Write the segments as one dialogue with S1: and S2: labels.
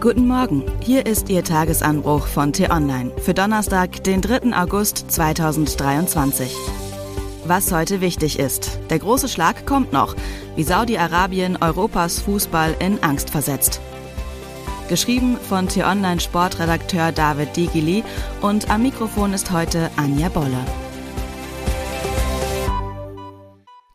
S1: Guten Morgen, hier ist Ihr Tagesanbruch von T-Online für Donnerstag, den 3. August 2023. Was heute wichtig ist, der große Schlag kommt noch, wie Saudi-Arabien Europas Fußball in Angst versetzt. Geschrieben von T-Online Sportredakteur David Digili und am Mikrofon ist heute Anja Bolle.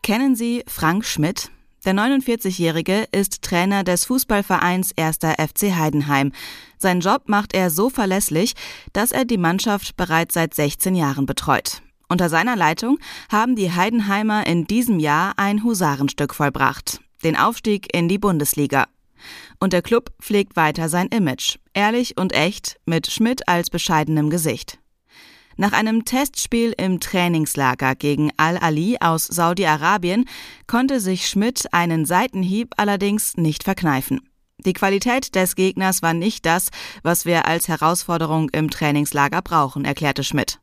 S1: Kennen Sie Frank Schmidt? Der 49-Jährige ist Trainer des Fußballvereins 1. FC Heidenheim. Seinen Job macht er so verlässlich, dass er die Mannschaft bereits seit 16 Jahren betreut. Unter seiner Leitung haben die Heidenheimer in diesem Jahr ein Husarenstück vollbracht. Den Aufstieg in die Bundesliga. Und der Club pflegt weiter sein Image. Ehrlich und echt, mit Schmidt als bescheidenem Gesicht. Nach einem Testspiel im Trainingslager gegen Al-Ali aus Saudi-Arabien konnte sich Schmidt einen Seitenhieb allerdings nicht verkneifen. Die Qualität des Gegners war nicht das, was wir als Herausforderung im Trainingslager brauchen, erklärte Schmidt.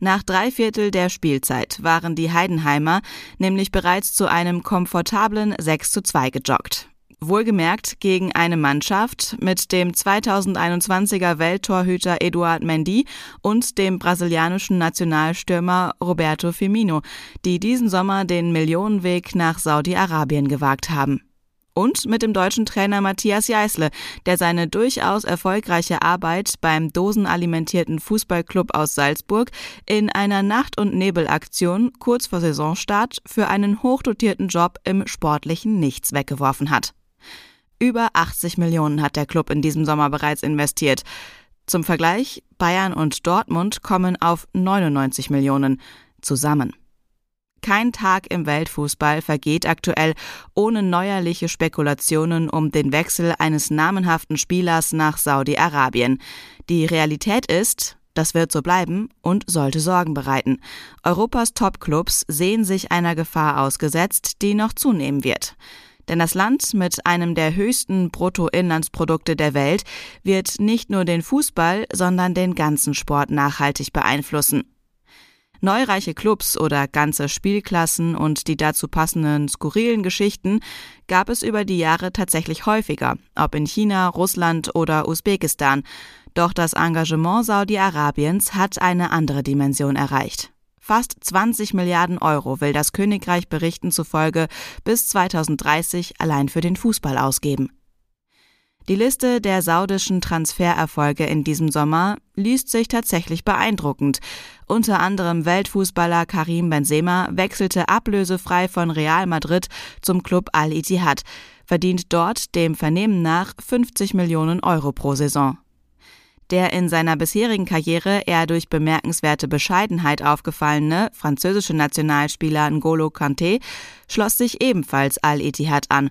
S1: Nach drei Viertel der Spielzeit waren die Heidenheimer nämlich bereits zu einem komfortablen 6 zu 2 gejoggt. Wohlgemerkt gegen eine Mannschaft mit dem 2021er Welttorhüter Eduard Mendy und dem brasilianischen Nationalstürmer Roberto Firmino, die diesen Sommer den Millionenweg nach Saudi-Arabien gewagt haben. Und mit dem deutschen Trainer Matthias Jeißle, der seine durchaus erfolgreiche Arbeit beim dosenalimentierten Fußballclub aus Salzburg in einer Nacht- und Nebelaktion kurz vor Saisonstart für einen hochdotierten Job im sportlichen Nichts weggeworfen hat. Über 80 Millionen hat der Club in diesem Sommer bereits investiert. Zum Vergleich, Bayern und Dortmund kommen auf 99 Millionen zusammen. Kein Tag im Weltfußball vergeht aktuell ohne neuerliche Spekulationen um den Wechsel eines namenhaften Spielers nach Saudi-Arabien. Die Realität ist, das wird so bleiben und sollte Sorgen bereiten. Europas Topclubs sehen sich einer Gefahr ausgesetzt, die noch zunehmen wird. Denn das Land mit einem der höchsten Bruttoinlandsprodukte der Welt wird nicht nur den Fußball, sondern den ganzen Sport nachhaltig beeinflussen. Neureiche Clubs oder ganze Spielklassen und die dazu passenden skurrilen Geschichten gab es über die Jahre tatsächlich häufiger, ob in China, Russland oder Usbekistan. Doch das Engagement Saudi-Arabiens hat eine andere Dimension erreicht. Fast 20 Milliarden Euro will das Königreich Berichten zufolge bis 2030 allein für den Fußball ausgeben. Die Liste der saudischen Transfererfolge in diesem Sommer liest sich tatsächlich beeindruckend. Unter anderem Weltfußballer Karim Benzema wechselte ablösefrei von Real Madrid zum Club Al-Ittihad, verdient dort dem Vernehmen nach 50 Millionen Euro pro Saison. Der in seiner bisherigen Karriere eher durch bemerkenswerte Bescheidenheit aufgefallene französische Nationalspieler N'Golo Kanté schloss sich ebenfalls Al-Ittihad an,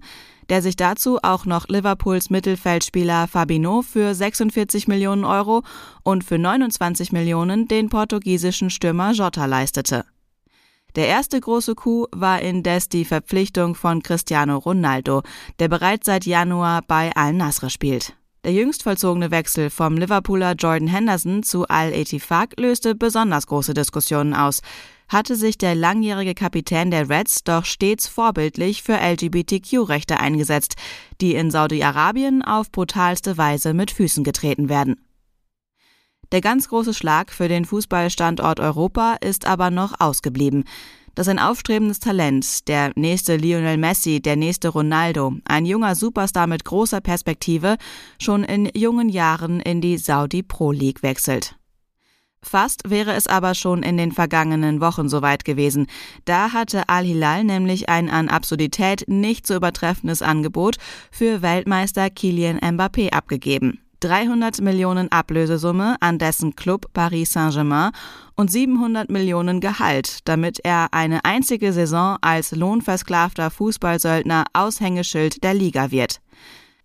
S1: der sich dazu auch noch Liverpools Mittelfeldspieler Fabinho für 46 Millionen Euro und für 29 Millionen den portugiesischen Stürmer Jota leistete. Der erste große Coup war indes die Verpflichtung von Cristiano Ronaldo, der bereits seit Januar bei Al-Nasr spielt. Der jüngst vollzogene Wechsel vom Liverpooler Jordan Henderson zu Al-Etifak löste besonders große Diskussionen aus. Hatte sich der langjährige Kapitän der Reds doch stets vorbildlich für LGBTQ-Rechte eingesetzt, die in Saudi-Arabien auf brutalste Weise mit Füßen getreten werden. Der ganz große Schlag für den Fußballstandort Europa ist aber noch ausgeblieben dass ein aufstrebendes Talent, der nächste Lionel Messi, der nächste Ronaldo, ein junger Superstar mit großer Perspektive, schon in jungen Jahren in die Saudi Pro League wechselt. Fast wäre es aber schon in den vergangenen Wochen soweit gewesen. Da hatte Al-Hilal nämlich ein an Absurdität nicht zu übertreffendes Angebot für Weltmeister Kilian Mbappé abgegeben. 300 Millionen Ablösesumme an dessen Club Paris Saint-Germain und 700 Millionen Gehalt, damit er eine einzige Saison als lohnversklavter Fußballsöldner Aushängeschild der Liga wird.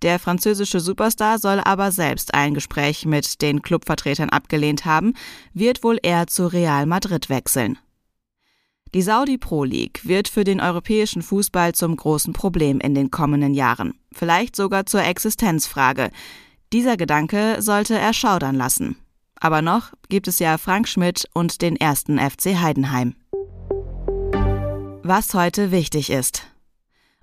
S1: Der französische Superstar soll aber selbst ein Gespräch mit den Clubvertretern abgelehnt haben, wird wohl eher zu Real Madrid wechseln. Die Saudi Pro League wird für den europäischen Fußball zum großen Problem in den kommenden Jahren, vielleicht sogar zur Existenzfrage. Dieser Gedanke sollte erschaudern lassen. Aber noch gibt es ja Frank Schmidt und den ersten FC Heidenheim. Was heute wichtig ist.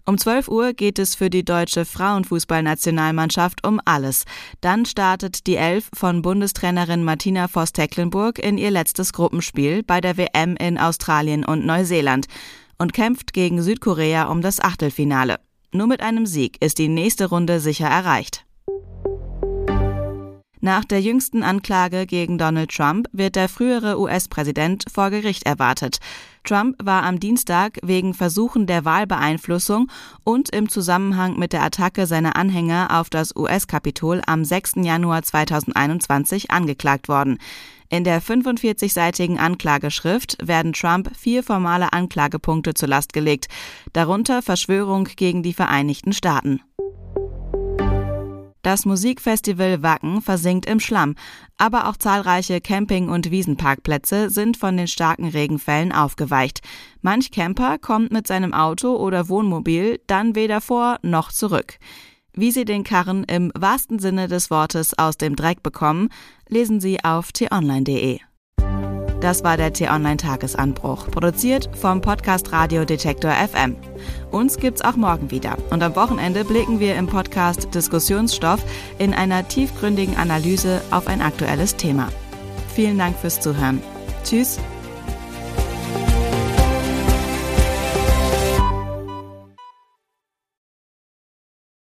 S1: Um 12 Uhr geht es für die deutsche Frauenfußballnationalmannschaft um alles. Dann startet die Elf von Bundestrainerin Martina Voss-Tecklenburg in ihr letztes Gruppenspiel bei der WM in Australien und Neuseeland und kämpft gegen Südkorea um das Achtelfinale. Nur mit einem Sieg ist die nächste Runde sicher erreicht. Nach der jüngsten Anklage gegen Donald Trump wird der frühere US-Präsident vor Gericht erwartet. Trump war am Dienstag wegen Versuchen der Wahlbeeinflussung und im Zusammenhang mit der Attacke seiner Anhänger auf das US-Kapitol am 6. Januar 2021 angeklagt worden. In der 45-seitigen Anklageschrift werden Trump vier formale Anklagepunkte zur Last gelegt, darunter Verschwörung gegen die Vereinigten Staaten. Das Musikfestival Wacken versinkt im Schlamm, aber auch zahlreiche Camping- und Wiesenparkplätze sind von den starken Regenfällen aufgeweicht. Manch Camper kommt mit seinem Auto oder Wohnmobil dann weder vor noch zurück. Wie Sie den Karren im wahrsten Sinne des Wortes aus dem Dreck bekommen, lesen Sie auf t-online.de. Das war der T-Online-Tagesanbruch, produziert vom Podcast Radio Detektor FM. Uns gibt's auch morgen wieder. Und am Wochenende blicken wir im Podcast Diskussionsstoff in einer tiefgründigen Analyse auf ein aktuelles Thema. Vielen Dank fürs Zuhören. Tschüss